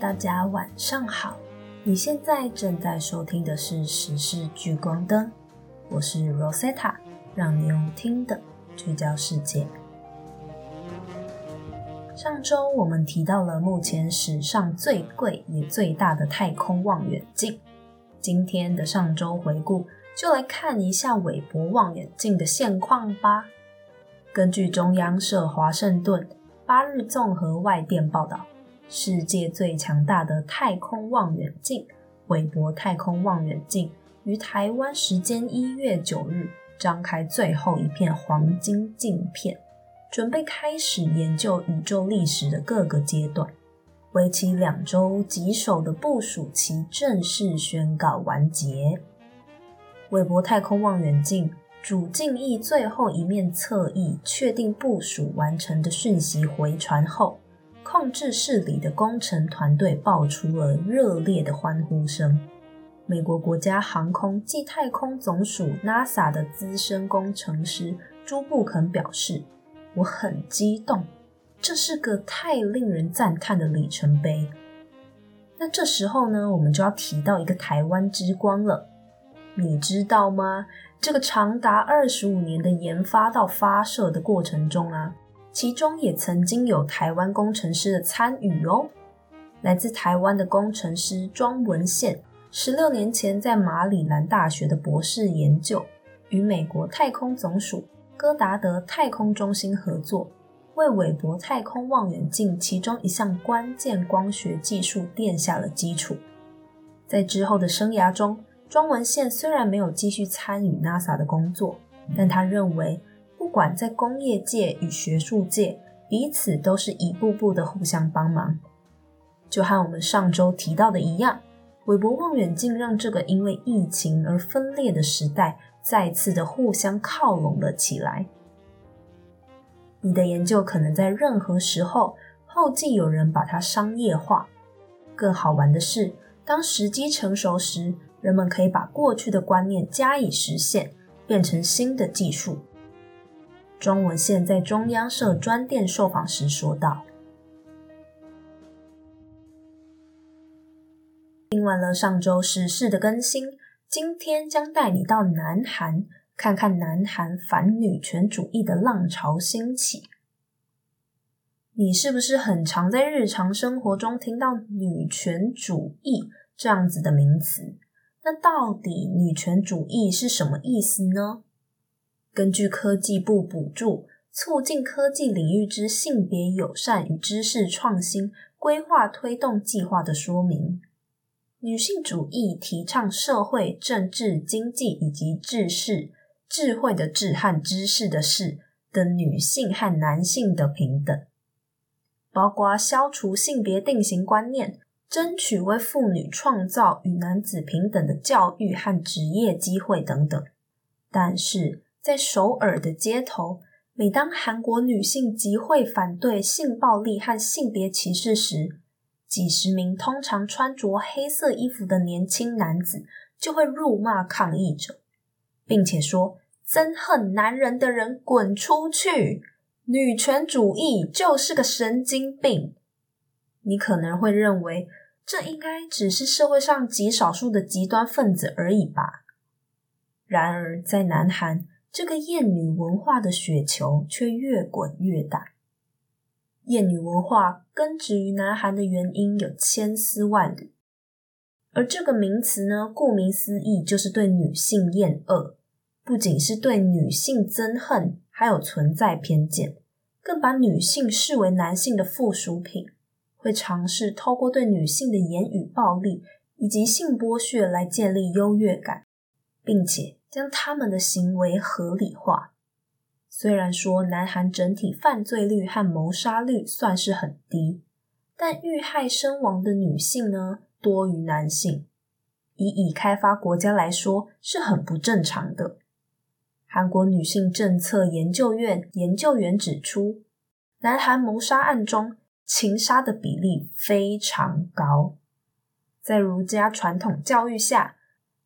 大家晚上好。你现在正在收听的是《时事聚光灯》，我是 Rosetta，让你用听的聚焦世界。上周我们提到了目前史上最贵也最大的太空望远镜，今天的上周回顾就来看一下韦伯望远镜的现况吧。根据中央社华盛顿八日综合外电报道。世界最强大的太空望远镜——韦伯太空望远镜，于台湾时间一月九日张开最后一片黄金镜片，准备开始研究宇宙历史的各个阶段。为期两周棘手的部署期正式宣告完结。韦伯太空望远镜主镜翼最后一面侧翼确定部署完成的讯息回传后。控制室里的工程团队爆出了热烈的欢呼声。美国国家航空暨太空总署 NASA 的资深工程师朱布肯表示：“我很激动，这是个太令人赞叹的里程碑。”那这时候呢，我们就要提到一个台湾之光了。你知道吗？这个长达二十五年的研发到发射的过程中啊。其中也曾经有台湾工程师的参与哦。来自台湾的工程师庄文宪，十六年前在马里兰大学的博士研究，与美国太空总署戈达德太空中心合作，为韦伯太空望远镜其中一项关键光学技术奠下了基础。在之后的生涯中，庄文宪虽然没有继续参与 NASA 的工作，但他认为。管在工业界与学术界，彼此都是一步步的互相帮忙。就和我们上周提到的一样，韦伯望远镜让这个因为疫情而分裂的时代再次的互相靠拢了起来。你的研究可能在任何时候后继有人把它商业化。更好玩的是，当时机成熟时，人们可以把过去的观念加以实现，变成新的技术。庄文宪在中央社专电受访时说道：“听完了上周时事的更新，今天将带你到南韩，看看南韩反女权主义的浪潮兴起。你是不是很常在日常生活中听到‘女权主义’这样子的名词？那到底女权主义是什么意思呢？”根据科技部补助促进科技领域之性别友善与知识创新规划推动计划的说明，女性主义提倡社会、政治、经济以及知识、智慧的智和知识的识的女性和男性的平等，包括消除性别定型观念，争取为妇女创造与男子平等的教育和职业机会等等。但是，在首尔的街头，每当韩国女性集会反对性暴力和性别歧视时，几十名通常穿着黑色衣服的年轻男子就会辱骂抗议者，并且说：“憎恨男人的人滚出去！女权主义就是个神经病。”你可能会认为，这应该只是社会上极少数的极端分子而已吧。然而，在南韩，这个厌女文化的雪球却越滚越大。厌女文化根植于南韩的原因有千丝万缕，而这个名词呢，顾名思义就是对女性厌恶，不仅是对女性憎恨，还有存在偏见，更把女性视为男性的附属品，会尝试透过对女性的言语暴力以及性剥削来建立优越感，并且。将他们的行为合理化。虽然说南韩整体犯罪率和谋杀率算是很低，但遇害身亡的女性呢多于男性。以已开发国家来说，是很不正常的。韩国女性政策研究院研究员指出，南韩谋杀案中情杀的比例非常高。在儒家传统教育下，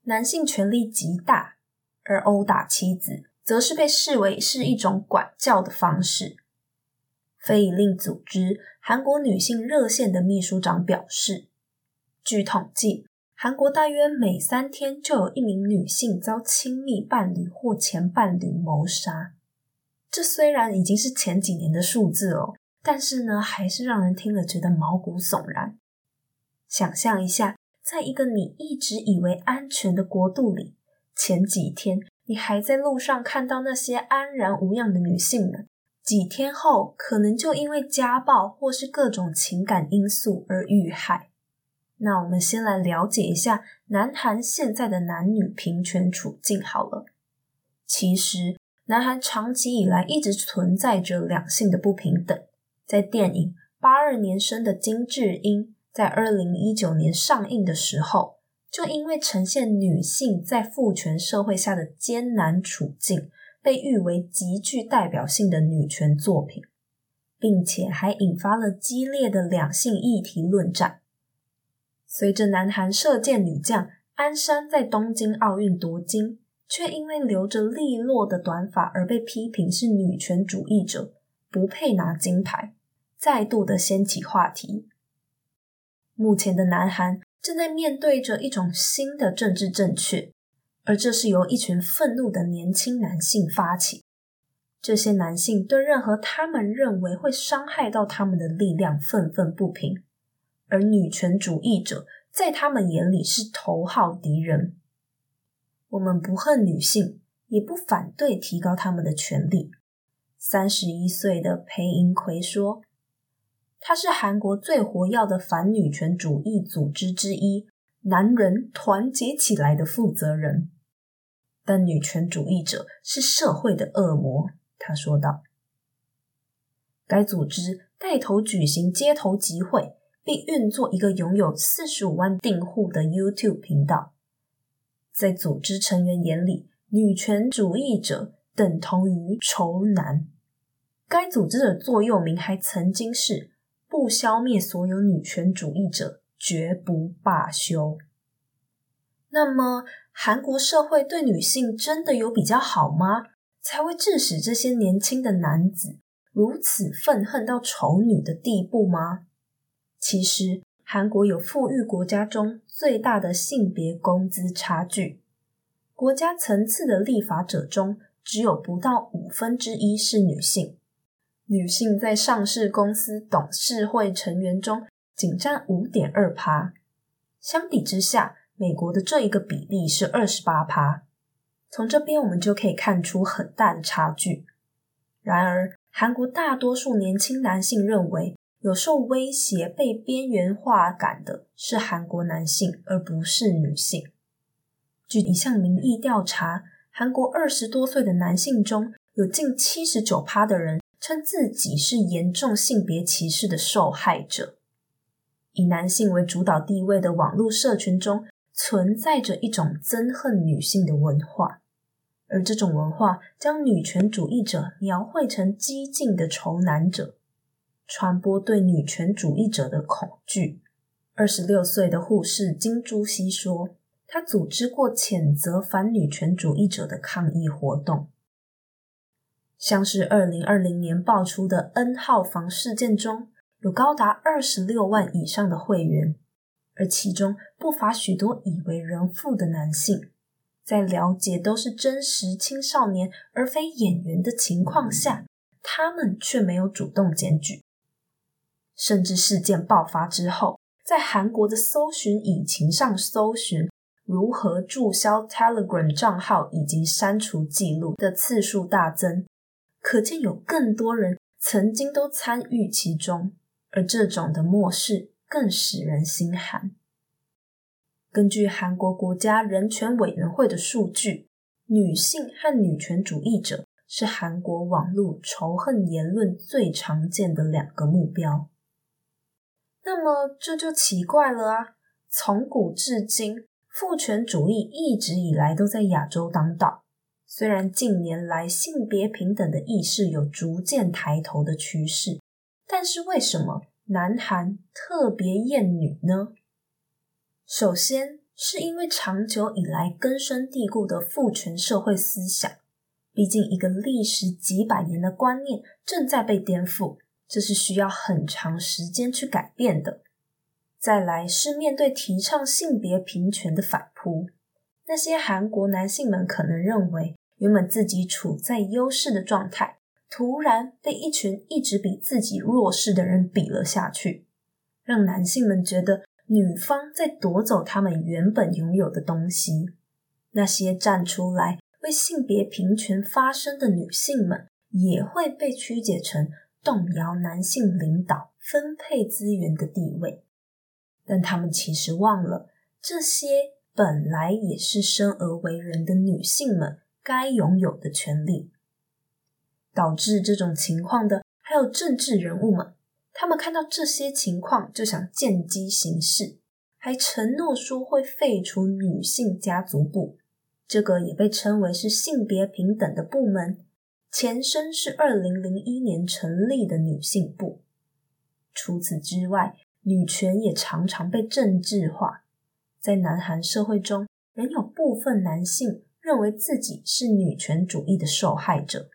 男性权力极大。而殴打妻子，则是被视为是一种管教的方式。非营利组织韩国女性热线的秘书长表示，据统计，韩国大约每三天就有一名女性遭亲密伴侣或前伴侣谋杀。这虽然已经是前几年的数字哦，但是呢，还是让人听了觉得毛骨悚然。想象一下，在一个你一直以为安全的国度里，前几天你还在路上看到那些安然无恙的女性们。几天后，可能就因为家暴或是各种情感因素而遇害。那我们先来了解一下南韩现在的男女平权处境好了。其实，南韩长期以来一直存在着两性的不平等。在电影八二年生的金智英在二零一九年上映的时候，就因为呈现女性在父权社会下的艰难处境。被誉为极具代表性的女权作品，并且还引发了激烈的两性议题论战。随着南韩射箭女将安山在东京奥运夺金，却因为留着利落的短发而被批评是女权主义者，不配拿金牌，再度的掀起话题。目前的南韩正在面对着一种新的政治正确。而这是由一群愤怒的年轻男性发起。这些男性对任何他们认为会伤害到他们的力量愤愤不平，而女权主义者在他们眼里是头号敌人。我们不恨女性，也不反对提高他们的权利。三十一岁的裴银奎说：“他是韩国最活跃的反女权主义组织之一。”男人团结起来的负责人，但女权主义者是社会的恶魔。他说道。该组织带头举行街头集会，并运作一个拥有四十五万订户的 YouTube 频道。在组织成员眼里，女权主义者等同于仇男。该组织的座右铭还曾经是“不消灭所有女权主义者”。绝不罢休。那么，韩国社会对女性真的有比较好吗？才会致使这些年轻的男子如此愤恨到丑女的地步吗？其实，韩国有富裕国家中最大的性别工资差距，国家层次的立法者中只有不到五分之一是女性。女性在上市公司董事会成员中。仅占五点二趴，相比之下，美国的这一个比例是二十八趴。从这边我们就可以看出很大的差距。然而，韩国大多数年轻男性认为，有受威胁、被边缘化感的是韩国男性，而不是女性。据一项民意调查，韩国二十多岁的男性中有近七十九趴的人称自己是严重性别歧视的受害者。以男性为主导地位的网络社群中，存在着一种憎恨女性的文化，而这种文化将女权主义者描绘成激进的仇男者，传播对女权主义者的恐惧。二十六岁的护士金珠熙说：“他组织过谴责反女权主义者的抗议活动，像是二零二零年爆出的 N 号房事件中。”有高达二十六万以上的会员，而其中不乏许多已为人父的男性，在了解都是真实青少年而非演员的情况下，他们却没有主动检举，甚至事件爆发之后，在韩国的搜寻引擎上搜寻如何注销 Telegram 账号以及删除记录的次数大增，可见有更多人曾经都参与其中。而这种的漠视更使人心寒。根据韩国国家人权委员会的数据，女性和女权主义者是韩国网络仇恨言论最常见的两个目标。那么这就奇怪了啊！从古至今，父权主义一直以来都在亚洲当道。虽然近年来性别平等的意识有逐渐抬头的趋势。但是为什么南韩特别厌女呢？首先是因为长久以来根深蒂固的父权社会思想，毕竟一个历时几百年的观念正在被颠覆，这是需要很长时间去改变的。再来是面对提倡性别平权的反扑，那些韩国男性们可能认为，原本自己处在优势的状态，突然被一群一直比自己弱势的人比了下去，让男性们觉得女方在夺走他们原本拥有的东西。那些站出来为性别平权发声的女性们，也会被曲解成动摇男性领导、分配资源的地位。但他们其实忘了，这些本来也是生而为人的女性们该拥有的权利。导致这种情况的还有政治人物们，他们看到这些情况就想见机行事，还承诺说会废除女性家族部，这个也被称为是性别平等的部门，前身是二零零一年成立的女性部。除此之外，女权也常常被政治化，在南韩社会中，仍有部分男性认为自己是女权主义的受害者。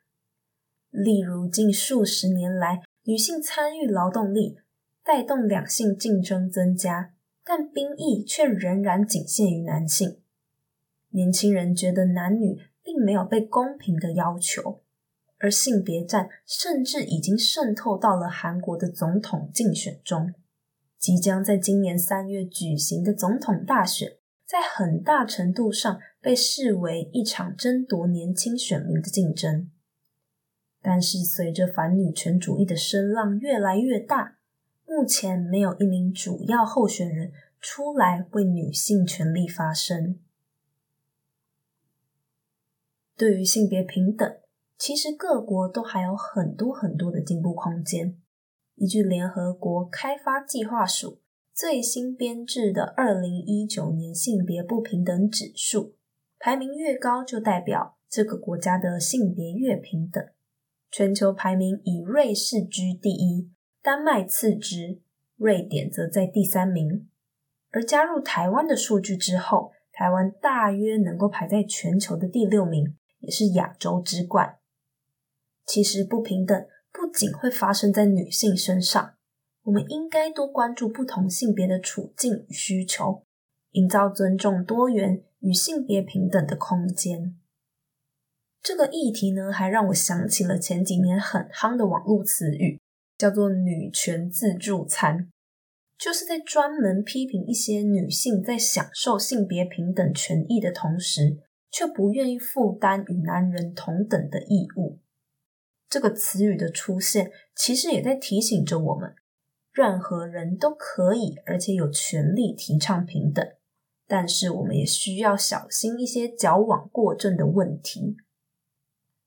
例如，近数十年来，女性参与劳动力，带动两性竞争增加，但兵役却仍然仅限于男性。年轻人觉得男女并没有被公平的要求，而性别战甚至已经渗透到了韩国的总统竞选中。即将在今年三月举行的总统大选，在很大程度上被视为一场争夺年轻选民的竞争。但是，随着反女权主义的声浪越来越大，目前没有一名主要候选人出来为女性权利发声。对于性别平等，其实各国都还有很多很多的进步空间。依据联合国开发计划署最新编制的二零一九年性别不平等指数，排名越高，就代表这个国家的性别越平等。全球排名以瑞士居第一，丹麦次之，瑞典则在第三名。而加入台湾的数据之后，台湾大约能够排在全球的第六名，也是亚洲之冠。其实不平等。不仅会发生在女性身上，我们应该多关注不同性别的处境与需求，营造尊重多元与性别平等的空间。这个议题呢，还让我想起了前几年很夯的网络词语，叫做“女权自助餐”，就是在专门批评一些女性在享受性别平等权益的同时，却不愿意负担与男人同等的义务。这个词语的出现，其实也在提醒着我们：任何人都可以，而且有权利提倡平等。但是，我们也需要小心一些矫枉过正的问题。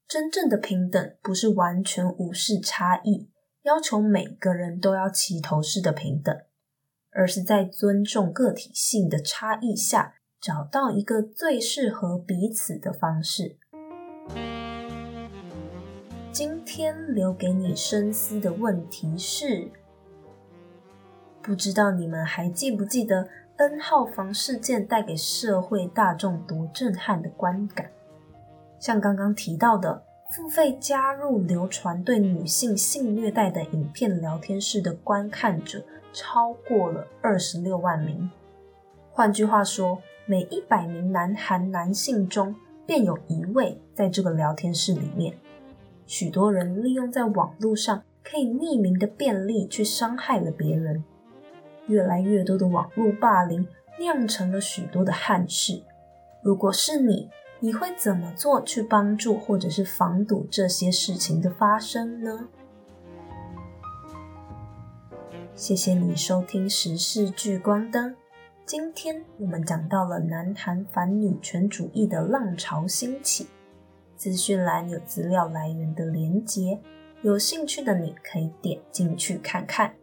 真正的平等，不是完全无视差异，要求每个人都要齐头式的平等，而是在尊重个体性的差异下，找到一个最适合彼此的方式。今天留给你深思的问题是：不知道你们还记不记得 N 号房事件带给社会大众多震撼的观感？像刚刚提到的，付费加入流传对女性性虐待的影片聊天室的观看者超过了二十六万名。换句话说，每一百名南韩男性中便有一位在这个聊天室里面。许多人利用在网络上可以匿名的便利去伤害了别人，越来越多的网络霸凌酿成了许多的憾事。如果是你，你会怎么做去帮助或者是防堵这些事情的发生呢？谢谢你收听时事聚光灯，今天我们讲到了南韩反女权主义的浪潮兴起。资讯栏有资料来源的连结，有兴趣的你可以点进去看看。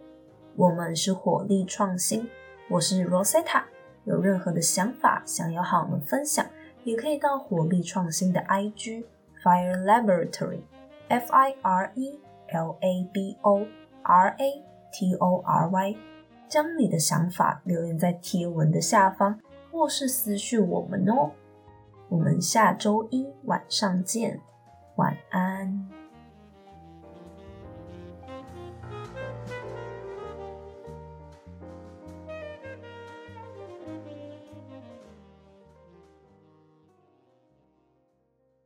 我们是火力创新，我是 Rosetta。有任何的想法想要和我们分享，也可以到火力创新的 IG Fire Laboratory F I R E L A B O R A T O R Y，将你的想法留言在贴文的下方，或是私讯我们哦。我们下周一晚上见，晚安。